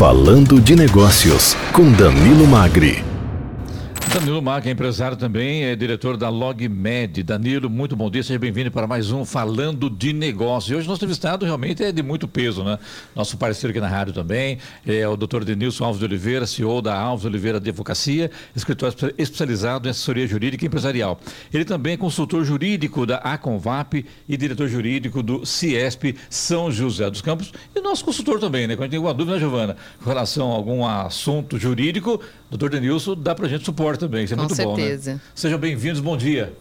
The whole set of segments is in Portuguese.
Falando de Negócios, com Danilo Magri. Danilo Maga empresário também, é diretor da LogMed. Danilo, muito bom dia, seja bem-vindo para mais um Falando de Negócio. E hoje nosso entrevistado realmente é de muito peso, né? Nosso parceiro aqui na rádio também é o doutor Denilson Alves de Oliveira, CEO da Alves Oliveira Advocacia, escritor especializado em assessoria jurídica e empresarial. Ele também é consultor jurídico da Aconvap e diretor jurídico do CIESP São José dos Campos. E nosso consultor também, né? Quando tem alguma dúvida, né, Giovana, com relação a algum assunto jurídico, doutor Denilson dá para a gente suporte também. Isso é Com muito certeza. bom, né? Sejam bem-vindos, bom dia.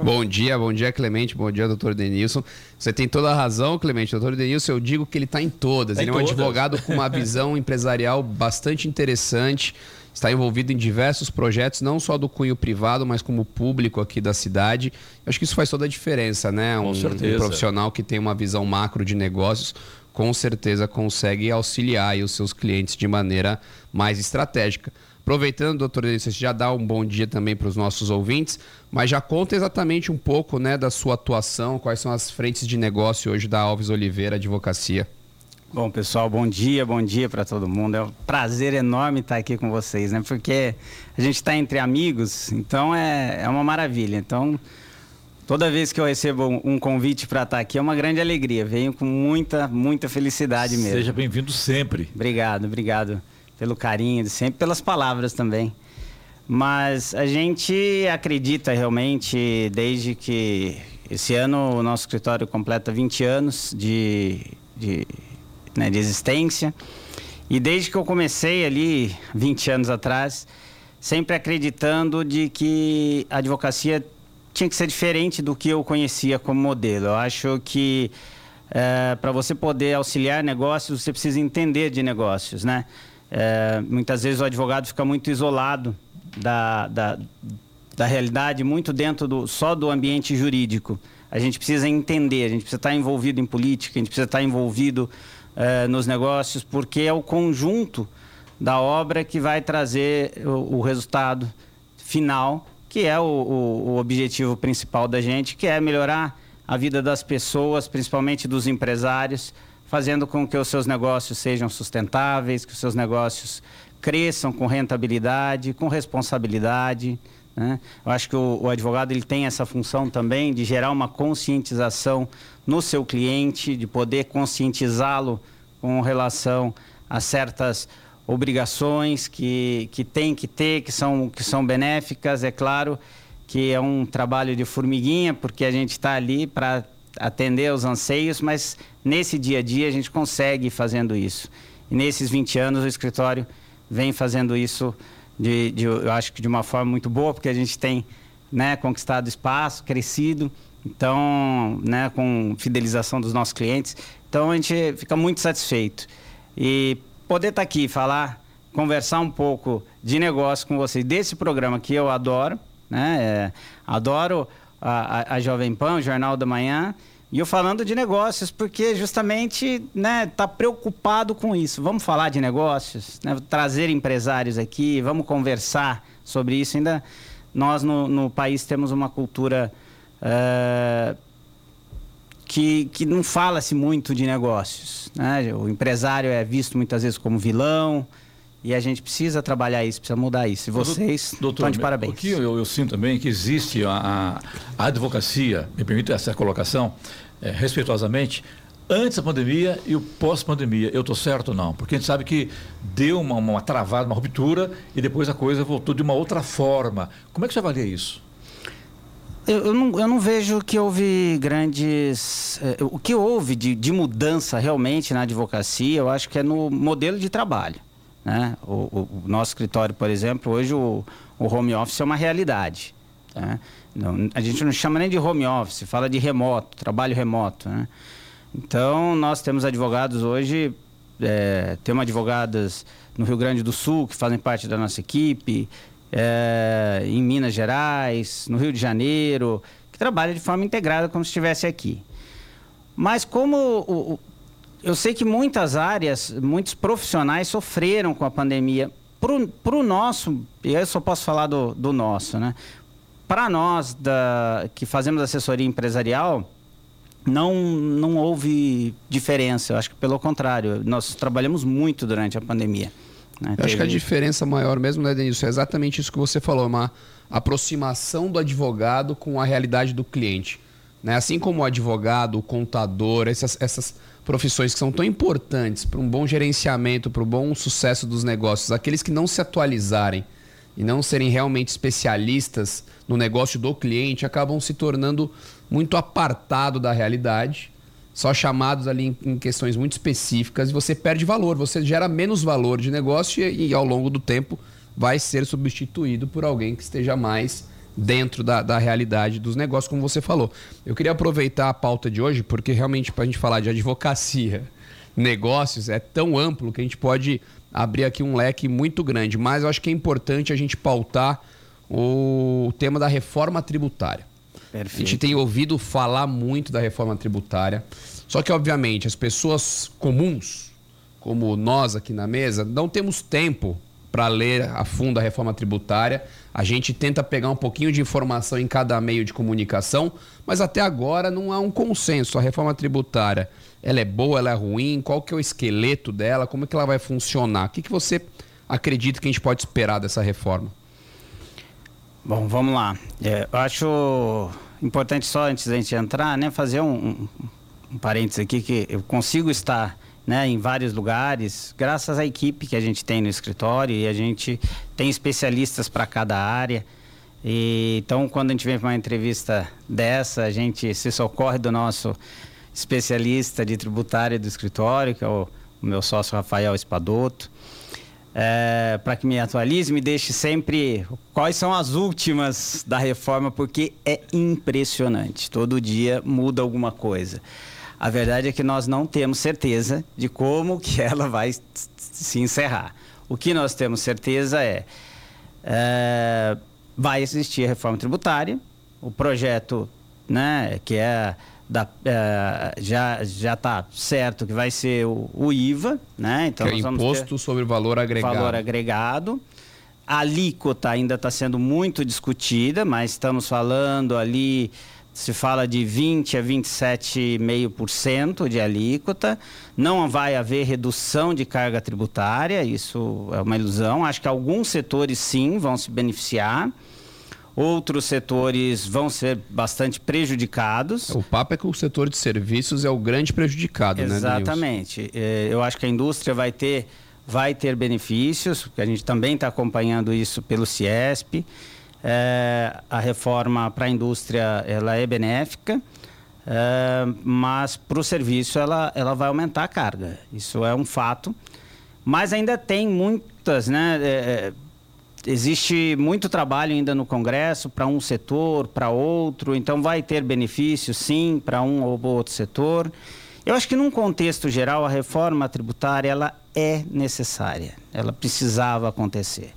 Bom dia, bom dia, Clemente, bom dia, doutor Denilson. Você tem toda a razão, Clemente. Doutor Denilson, eu digo que ele está em todas. Tá em ele é um todas. advogado com uma visão empresarial bastante interessante. Está envolvido em diversos projetos, não só do cunho privado, mas como público aqui da cidade. Eu acho que isso faz toda a diferença, né? Com Um, certeza. um profissional que tem uma visão macro de negócios, com certeza consegue auxiliar aí os seus clientes de maneira mais estratégica. Aproveitando, doutor você já dá um bom dia também para os nossos ouvintes, mas já conta exatamente um pouco né, da sua atuação, quais são as frentes de negócio hoje da Alves Oliveira Advocacia. Bom, pessoal, bom dia, bom dia para todo mundo. É um prazer enorme estar aqui com vocês, né? Porque a gente está entre amigos, então é, é uma maravilha. Então, toda vez que eu recebo um, um convite para estar aqui é uma grande alegria. Venho com muita, muita felicidade mesmo. Seja bem-vindo sempre. Obrigado, obrigado pelo carinho de sempre, pelas palavras também. Mas a gente acredita realmente, desde que esse ano o nosso escritório completa 20 anos de, de, né, de existência. E desde que eu comecei ali, 20 anos atrás, sempre acreditando de que a advocacia tinha que ser diferente do que eu conhecia como modelo. Eu acho que para você poder auxiliar negócios, você precisa entender de negócios, né? É, muitas vezes o advogado fica muito isolado da, da, da realidade, muito dentro do, só do ambiente jurídico. A gente precisa entender, a gente precisa estar envolvido em política, a gente precisa estar envolvido é, nos negócios, porque é o conjunto da obra que vai trazer o, o resultado final, que é o, o, o objetivo principal da gente, que é melhorar a vida das pessoas, principalmente dos empresários, fazendo com que os seus negócios sejam sustentáveis, que os seus negócios cresçam com rentabilidade, com responsabilidade. Né? Eu acho que o, o, advogado ele tem essa função também de gerar uma conscientização no seu cliente, de poder conscientizá-lo com relação a certas obrigações que, que tem que ter, que são, que são benéficas. É claro que é um trabalho de formiguinha, porque a gente está ali para atender aos anseios, mas nesse dia a dia a gente consegue fazendo isso. E nesses 20 anos o escritório vem fazendo isso, de, de, eu acho que de uma forma muito boa, porque a gente tem né, conquistado espaço, crescido, então, né, com fidelização dos nossos clientes. Então a gente fica muito satisfeito. E poder estar aqui, falar, conversar um pouco de negócio com vocês, desse programa que eu adoro, né? É, adoro a, a, Jovem Pan, o Jornal da Manhã, e eu falando de negócios, porque justamente né, tá preocupado com isso. Vamos falar de negócios, né, trazer empresários aqui, vamos conversar sobre isso. Ainda nós no, no país temos uma cultura uh, que, que não fala-se muito de negócios. Né? O empresário é visto muitas vezes como vilão. E a gente precisa trabalhar isso, precisa mudar isso. E vocês Doutor, estão de parabéns. O que eu, eu, sinto também é que existe a, a, advocacia, me permite essa colocação, é, respeitosamente, antes da pandemia e o pós-pandemia. Eu estou certo ou não? Porque a gente sabe que deu uma, uma travada, uma ruptura e depois a coisa voltou de uma outra forma. Como é que você avalia isso? Eu, eu, não, eu não vejo que houve grandes. Eh, o que houve de, de mudança realmente na advocacia, eu acho que é no modelo de trabalho. Né? O, o, nosso escritório, por exemplo, hoje o, o home office é uma realidade. Né? Não, a gente não chama nem de home office, fala de remoto, trabalho remoto. Né? Então, nós temos advogados hoje, é, temos advogadas no Rio Grande do Sul que fazem parte da nossa equipe, é, em Minas Gerais, no Rio de Janeiro, que trabalham de forma integrada como se estivesse aqui. Mas como o, eu sei que muitas áreas, muitos profissionais sofreram com a pandemia. Para o nosso, e eu só posso falar do, do nosso, né? Para nós da, que fazemos assessoria empresarial, não, não houve diferença. Eu acho que pelo contrário, nós trabalhamos muito durante a pandemia. Né? Eu acho que a diferença maior mesmo, né, Denilson, é exatamente isso que você falou, uma aproximação do advogado com a realidade do cliente. Né? Assim como o advogado, o contador, essas, essas profissões que são tão importantes para um bom gerenciamento, para o bom sucesso dos negócios, aqueles que não se atualizarem e não serem realmente especialistas no negócio do cliente, acabam se tornando muito apartado da realidade, só chamados ali em, questões muito específicas e você perde valor, você gera menos valor de negócio e, e ao longo do tempo vai ser substituído por alguém que esteja mais dentro da, da realidade dos negócios, como você falou. Eu queria aproveitar a pauta de hoje, porque realmente para a gente falar de advocacia, negócios, é tão amplo que a gente pode abrir aqui um leque muito grande. Mas eu acho que é importante a gente pautar o tema da reforma tributária. Perfeito. A gente tem ouvido falar muito da reforma tributária, só que, obviamente, as pessoas comuns, como nós aqui na mesa, não temos tempo para ler a fundo a reforma tributária. A gente tenta pegar um pouquinho de informação em cada meio de comunicação, mas até agora não há um consenso. A reforma tributária, ela é boa, ela é ruim? Qual que é o esqueleto dela? Como é que ela vai funcionar? O que, que você acredita que a gente pode esperar dessa reforma? Bom, vamos lá. É, eu acho importante só antes da gente entrar, né, fazer um, um, um parênteses aqui que eu consigo estar né, em vários lugares, graças à equipe que a gente tem no escritório e a gente tem especialistas para cada área. E, então, quando a gente vem para uma entrevista dessa, a gente se socorre do nosso especialista de tributária do escritório, que é o, o meu sócio Rafael Espadoto, é, para que me atualize, me deixe sempre quais são as últimas da reforma, porque é impressionante. Todo dia muda alguma coisa. A verdade é que nós não temos certeza de como que ela vai se encerrar. O que nós temos certeza é, é vai existir a reforma tributária, o projeto, né, que é da, é, já já está certo que vai ser o, o IVA, né? Então que é imposto sobre valor agregado. Valor agregado. A alíquota ainda está sendo muito discutida, mas estamos falando ali se fala de 20 a 27,5% de alíquota. Não vai haver redução de carga tributária, isso é uma ilusão. Acho que alguns setores sim vão se beneficiar. Outros setores vão ser bastante prejudicados. O papo é que o setor de serviços é o grande prejudicado, Exatamente. né? Exatamente. Eu acho que a indústria vai ter, vai ter benefícios, porque a gente também está acompanhando isso pelo CIESP. É, a reforma para a indústria ela é benéfica, é, mas para o serviço ela, ela vai aumentar a carga. Isso é um fato. Mas ainda tem muitas, né? É, é existe muito trabalho ainda no Congresso para um setor, para outro, então vai ter benefício sim para um ou outro setor. Eu acho que num contexto geral a reforma tributária ela é necessária, ela precisava acontecer.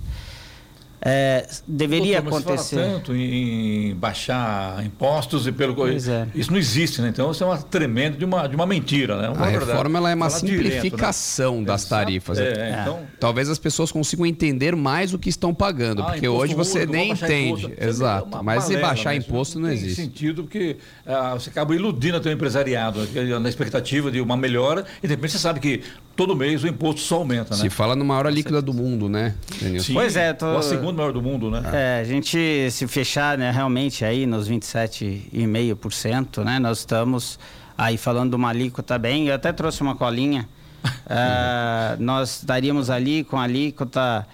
É, deveria Doutor, acontecer. Mas fala tanto em baixar impostos e pelo é. isso não existe, né? Então isso é uma tremenda de uma, de uma mentira, né? Uma a reforma ela é uma simplificação direto, né? das tarifas. É, é, então... Talvez as pessoas consigam entender mais o que estão pagando, ah, porque hoje você nem entende. Imposto, Exato. É mas se baixar né? imposto não, não existe. Tem sentido porque ah, você acaba iludindo o teu empresariado né? na expectativa de uma melhora e de repente você sabe que todo mês o imposto só aumenta, né? Se fala na maior líquida do mundo, né? Sim, pois é, tô... a segunda maior do mundo, né? É, a gente se fechar né, realmente aí nos 27,5%, né? Nós estamos aí falando de uma alíquota bem, eu até trouxe uma colinha. uh, nós daríamos ali com a alíquota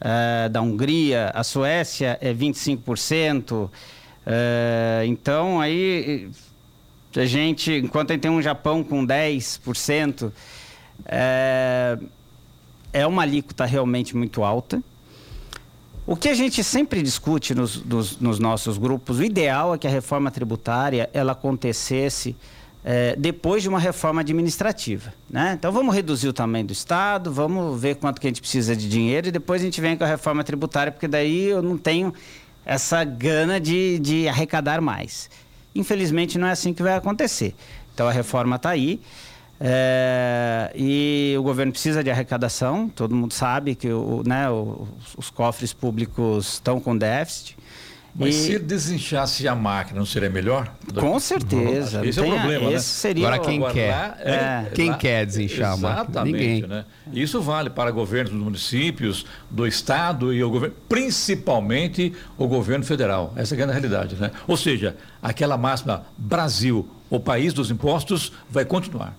uh, da Hungria, a Suécia é 25%. Uh, então aí a gente, enquanto a gente tem um Japão com 10%, é, é uma alíquota realmente muito alta. O que a gente sempre discute nos, nos, nos, nossos grupos, o ideal é que a reforma tributária ela acontecesse é, depois de uma reforma administrativa. Né? Então vamos reduzir o tamanho do Estado, vamos ver quanto que a gente precisa de dinheiro e depois a gente vem com a reforma tributária, porque daí eu não tenho essa gana de, de arrecadar mais. Infelizmente não é assim que vai acontecer. Então a reforma está aí. É, e o governo precisa de arrecadação, todo mundo sabe que o, né, o, os cofres públicos estão com déficit. Mas e... se desinchasse a máquina, não seria melhor? Com certeza. Esse é o problema, né? Seria Agora quem Agora, quer? Lá, é, é, quem lá, quer desinchar a máquina? Ninguém. Né? Isso vale para governos dos municípios, do estado e o governo, principalmente o governo federal. Essa é a grande realidade, né? Ou seja, aquela máxima Brasil, o país dos impostos, vai continuar.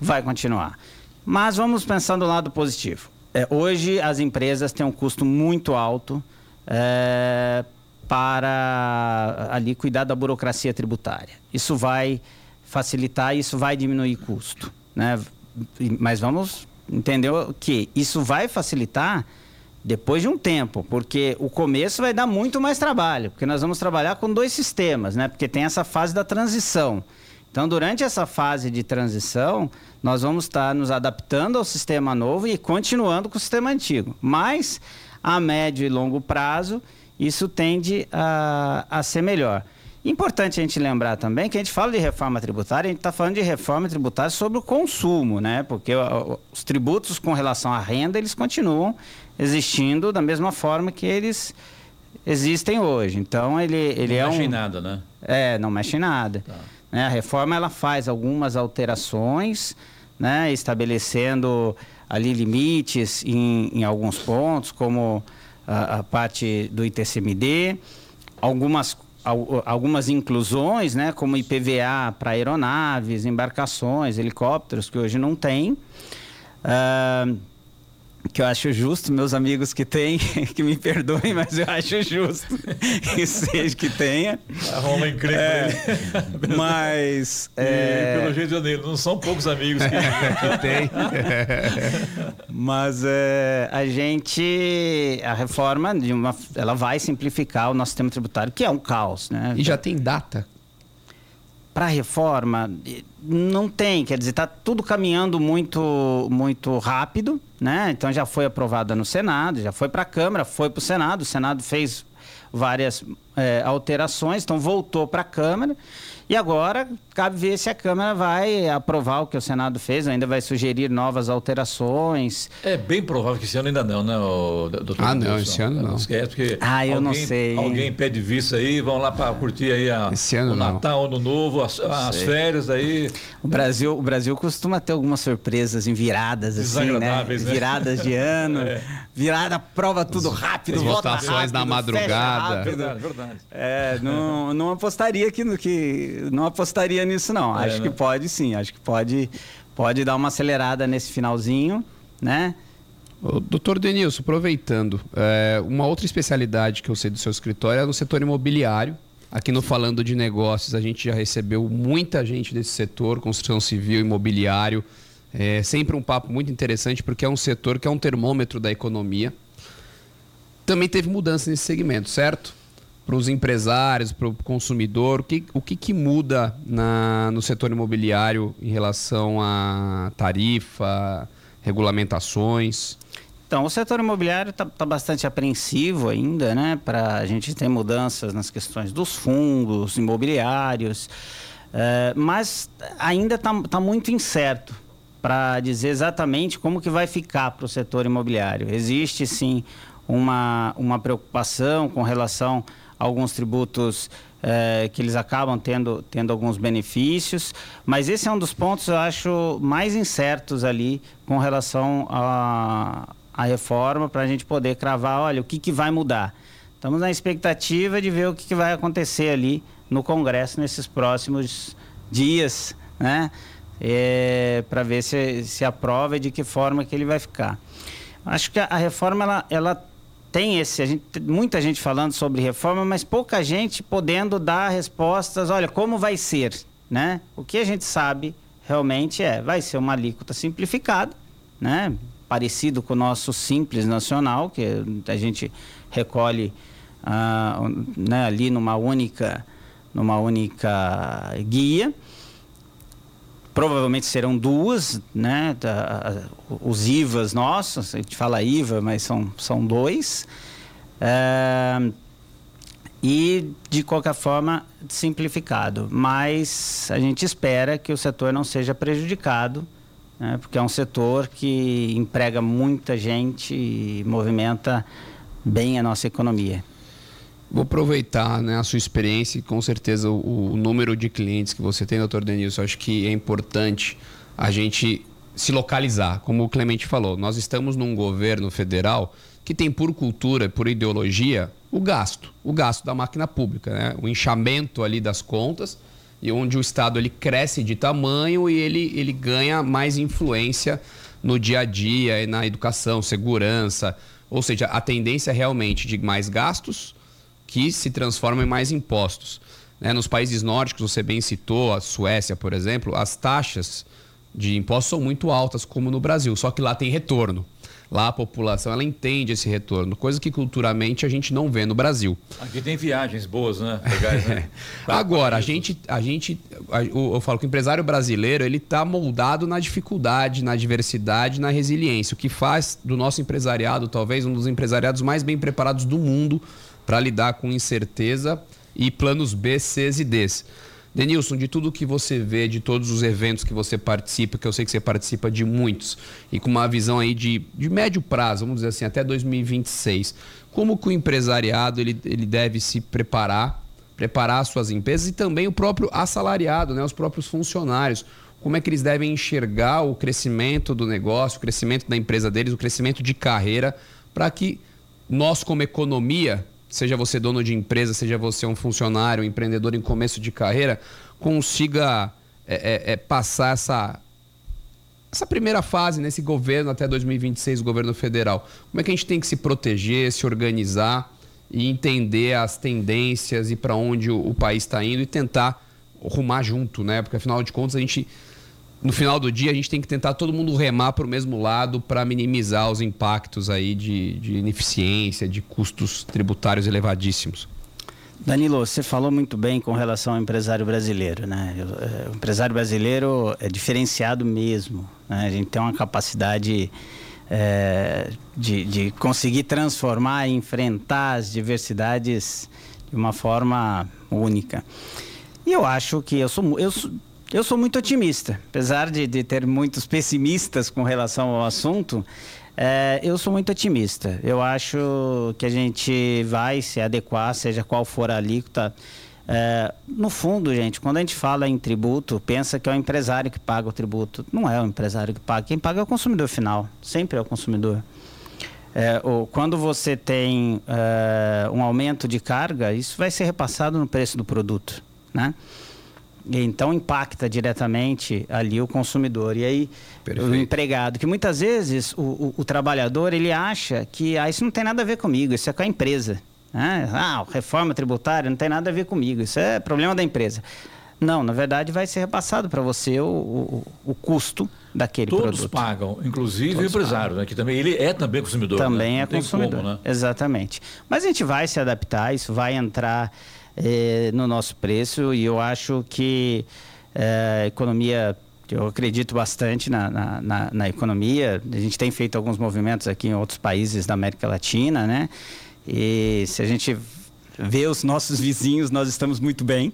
Vai continuar. Mas vamos pensar do lado positivo. É, hoje as empresas têm um custo muito alto é, para ali cuidar da burocracia tributária. Isso vai facilitar, isso vai diminuir custo, né? Mas vamos entender que isso vai facilitar depois de um tempo, porque o começo vai dar muito mais trabalho, porque nós vamos trabalhar com dois sistemas, né? Porque tem essa fase da transição. Então, durante essa fase de transição, nós vamos estar nos adaptando ao sistema novo e continuando com o sistema antigo. Mas, a médio e longo prazo, isso tende a, a ser melhor. Importante a gente lembrar também que a gente fala de reforma tributária, a gente está falando de reforma tributária sobre o consumo, né? Porque os tributos com relação à renda, eles continuam existindo da mesma forma que eles existem hoje. Então, ele, ele não é um... mexe em nada, né? É, não mexe em nada. Tá. Né? A reforma, ela faz algumas alterações, né? Estabelecendo ali limites em, em alguns pontos, como a, a parte do ITCMD, algumas, algumas inclusões, né, como IPVA para aeronaves, embarcações, helicópteros, que hoje não tem. Uh, que eu acho justo, meus amigos que têm, que me perdoem, mas eu acho justo que seja que tenha. Rola incrível. É, mas. E, é... Pelo jeito dele, não são poucos amigos que, que tem. mas é, a gente. A reforma, de uma, ela vai simplificar o nosso sistema tributário, que é um caos, né? E já tem data para a reforma não tem, quer dizer, está tudo caminhando muito, muito rápido, né? Então já foi aprovada no Senado, já foi para a Câmara, foi para o Senado, o Senado fez várias é, alterações, então voltou para a Câmara. E agora cabe ver se a Câmara vai aprovar o que o Senado fez, ainda vai sugerir novas alterações. É bem provável que esse ano ainda não, né, doutor? Ah, não, Wilson? esse ano não. Esquece, porque ah, eu alguém, não sei. Alguém pede vista aí, vão lá para curtir aí a, esse ano o Natal, Ano Novo, as, as férias aí. O Brasil, o Brasil costuma ter algumas surpresas em viradas, assim, né? né? Viradas de ano. é. Virada, prova tudo rápido, volta votações na madrugada. Rápido. Verdade, verdade. É, não, não apostaria que, que não apostaria nisso, não. É, acho né? que pode sim, acho que pode, pode dar uma acelerada nesse finalzinho, né? doutor Denilson, aproveitando, é, uma outra especialidade que eu sei do seu escritório é no setor imobiliário. Aqui no Falando de Negócios, a gente já recebeu muita gente desse setor, construção civil, imobiliário. É sempre um papo muito interessante, porque é um setor que é um termômetro da economia. Também teve mudança nesse segmento, certo? para os empresários, para o consumidor? O que, o que, que muda na, no setor imobiliário em relação a tarifa, regulamentações? Então, o setor imobiliário está tá bastante apreensivo ainda, né? Para a gente ter mudanças nas questões dos fundos imobiliários, é, mas ainda está tá muito incerto para dizer exatamente como que vai ficar para o setor imobiliário. Existe sim uma, uma preocupação com relação alguns tributos é, que eles acabam tendo, tendo alguns benefícios, mas esse é um dos pontos, eu acho, mais incertos ali com relação à, à reforma, para a gente poder cravar, olha, o que, que vai mudar. Estamos na expectativa de ver o que, que vai acontecer ali no Congresso nesses próximos dias, né? É, para ver se, se aprova e de que forma que ele vai ficar. Acho que a, a reforma ela, ela tem esse, gente, muita gente falando sobre reforma, mas pouca gente podendo dar respostas, olha, como vai ser, né? O que a gente sabe realmente é, vai ser uma alíquota simplificada, né? Parecido com o nosso Simples Nacional, que a gente recolhe ah, né, ali numa única, numa única guia provavelmente serão duas, né? Os IVAs nossos, a gente fala IVA, mas são, são dois. É, e, de qualquer forma, simplificado. Mas a gente espera que o setor não seja prejudicado, né? porque é um setor que emprega muita gente e movimenta bem a nossa economia. Vou aproveitar né, a sua experiência e com certeza o, o número de clientes que você tem, doutor Denilson. Acho que é importante a gente se localizar. Como o Clemente falou, nós estamos num governo federal que tem por cultura, por ideologia, o gasto, o gasto da máquina pública, né? o inchamento ali das contas e onde o Estado ele cresce de tamanho e ele, ele ganha mais influência no dia a dia na educação, segurança, ou seja, a tendência é realmente de mais gastos que se transformam em mais impostos. Né? Nos países nórdicos, você bem citou, a Suécia, por exemplo, as taxas de impostos são muito altas, como no Brasil, só que lá tem retorno. Lá a população ela entende esse retorno, coisa que culturalmente a gente não vê no Brasil. Aqui tem viagens boas, né? Legais, né? Agora, a gente, a gente, eu falo que o empresário brasileiro ele está moldado na dificuldade, na diversidade, na resiliência, o que faz do nosso empresariado talvez um dos empresariados mais bem preparados do mundo para lidar com incerteza e planos B, C e Ds. Denilson, de tudo que você vê, de todos os eventos que você participa, que eu sei que você participa de muitos, e com uma visão aí de, de médio prazo, vamos dizer assim, até 2026, como que o empresariado ele, ele deve se preparar, preparar suas empresas e também o próprio assalariado, né, os próprios funcionários, como é que eles devem enxergar o crescimento do negócio, o crescimento da empresa deles, o crescimento de carreira, para que nós, como economia, seja você dono de empresa, seja você um funcionário, um empreendedor em começo de carreira, consiga é, é, é, passar essa, essa primeira fase nesse governo até 2026, o governo federal. Como é que a gente tem que se proteger, se organizar e entender as tendências e para onde o, o país está indo e tentar rumar junto, né? Porque afinal de contas a gente no final do dia a gente tem que tentar todo mundo remar para o mesmo lado para minimizar os impactos aí de, de ineficiência, de custos tributários elevadíssimos. Danilo, você falou muito bem com relação ao empresário brasileiro, né? É, o empresário brasileiro é diferenciado mesmo, né? A gente tem uma capacidade é, de, de conseguir transformar e enfrentar as diversidades de uma forma única. E eu acho que eu sou, eu sou, eu sou muito otimista, apesar de, de ter muitos pessimistas com relação ao assunto. É, eu sou muito otimista. Eu acho que a gente vai se adequar, seja qual for a alíquota. É, no fundo, gente, quando a gente fala em tributo, pensa que é o empresário que paga o tributo. Não é o empresário que paga. Quem paga é o consumidor final. Sempre é o consumidor. É, ou, quando você tem é, um aumento de carga, isso vai ser repassado no preço do produto, né? Então impacta diretamente ali o consumidor. E aí Perfeito. o empregado, que muitas vezes o, o, o, trabalhador ele acha que ah, isso não tem nada a ver comigo, isso é com a empresa. Né? Ah, reforma tributária não tem nada a ver comigo, isso é problema da empresa. Não, na verdade vai ser repassado para você o, o, o, custo daquele Todos produto. Todos pagam, inclusive Todos o empresário, né? que também ele é também consumidor. Também né? é consumidor, como, né? exatamente. Mas a gente vai se adaptar, isso vai entrar é, no nosso preço e eu acho que é, a economia eu acredito bastante na, na, na, na, economia. A gente tem feito alguns movimentos aqui em outros países da América Latina, né? E se a gente vê os nossos vizinhos, nós estamos muito bem.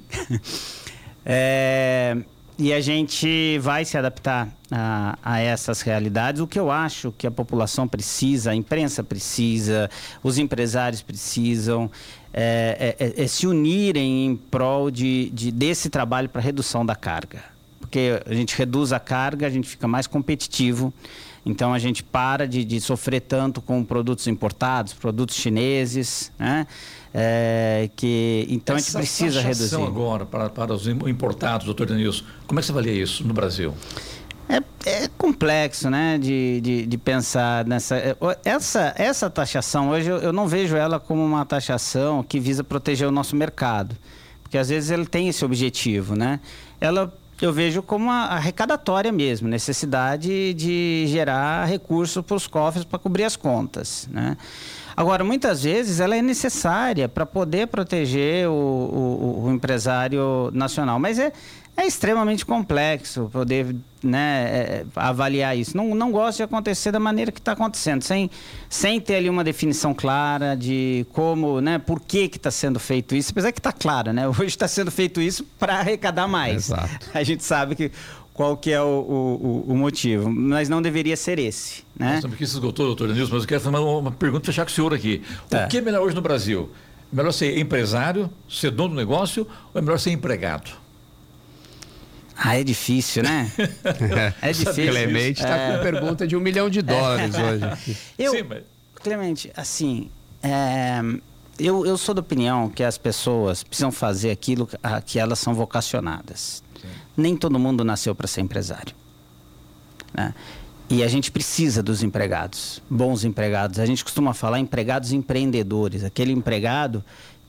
é, e a gente vai se adaptar a, a, essas realidades. O que eu acho que a população precisa, a imprensa precisa, os empresários precisam, é, é, é, é se unirem em prol de, de desse trabalho para redução da carga. Porque a gente reduz a carga, a gente fica mais competitivo. Então a gente para de, de sofrer tanto com produtos importados, produtos chineses, né? É, que, então Essa a gente precisa reduzir. agora para, para os importados, doutor Denilson, como é que você avalia isso no Brasil? É, complexo, né, de, de, de, pensar nessa... É, essa, essa taxação, hoje eu, eu, não vejo ela como uma taxação que visa proteger o nosso mercado, porque às vezes ele tem esse objetivo, né? Ela eu vejo como uma arrecadatória mesmo, necessidade de gerar recursos para os cofres para cobrir as contas, né? Agora, muitas vezes ela é necessária para poder proteger o, o, o empresário nacional, mas é, é extremamente complexo poder né, é, avaliar isso. Não, não gosto de acontecer da maneira que está acontecendo, sem, sem ter ali uma definição clara de como, né, por que está sendo feito isso, apesar que está claro, né? Hoje está sendo feito isso para arrecadar mais. Exato. A gente sabe que qual que é o, o, o, motivo, mas não deveria ser esse. Né? Sabe que se esgotou, doutor Nilson, mas eu quero fazer uma, pergunta fechar com o senhor aqui. Tá. O que é melhor hoje no Brasil? É melhor ser empresário, ser dono do negócio ou é melhor ser empregado? Ah, é difícil, né? é difícil. Clemente está é... com pergunta de um milhão de dólares hoje. Eu, Sim, mas... Clemente, assim, é, eu, eu sou da opinião que as pessoas precisam fazer aquilo a que elas são vocacionadas. Sim. Nem todo mundo nasceu para ser empresário. Né? E a gente precisa dos empregados, bons empregados. A gente costuma falar empregados empreendedores, aquele empregado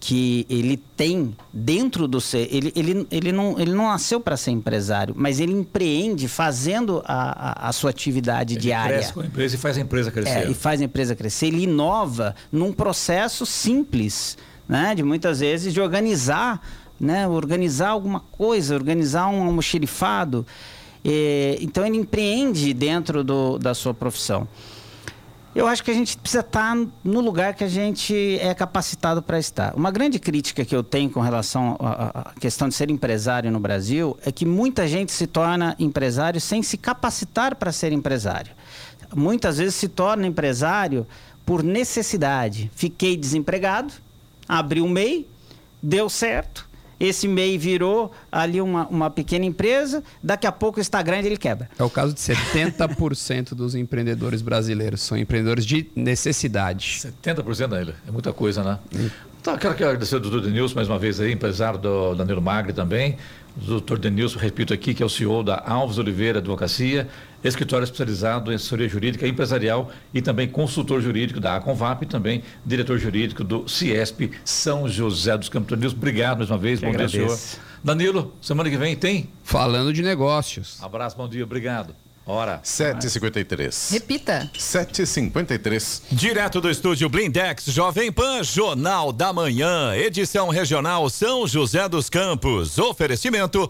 que ele tem dentro do ser, ele, ele, ele, não, ele não nasceu para ser empresário, mas ele empreende fazendo a, a, a sua atividade ele diária. Cresce com a empresa e faz a empresa crescer. É, e faz a empresa crescer. Ele inova num processo simples, né? De muitas vezes de organizar, né? Organizar alguma coisa, organizar um almoxerifado. É, então ele empreende dentro do, da sua profissão. Eu acho que a gente precisa estar no lugar que a gente é capacitado para estar. Uma grande crítica que eu tenho com relação à questão de ser empresário no Brasil é que muita gente se torna empresário sem se capacitar para ser empresário. Muitas vezes se torna empresário por necessidade. Fiquei desempregado, abri um MEI, deu certo, esse MEI virou ali uma, uma pequena empresa, daqui a pouco está grande ele quebra. É o caso de 70% dos empreendedores brasileiros, são empreendedores de necessidade. 70% ainda, é muita coisa, né? Tá, quero agradecer ao doutor Denilson mais uma vez aí, empresário do Danilo Magri também. O doutor Denilson, repito aqui, que é o CEO da Alves Oliveira Advocacia, escritório especializado em assessoria jurídica empresarial e também consultor jurídico da Aconvap e também diretor jurídico do Ciesp São José dos Campos. Denilson, obrigado mais uma vez, bom dia, senhor. Danilo, semana que vem tem? Falando de negócios. Abraço, bom dia, obrigado. Hora. 7h53. Repita. 7h53. Direto do estúdio Blindex Jovem Pan, Jornal da Manhã, edição regional São José dos Campos. Oferecimento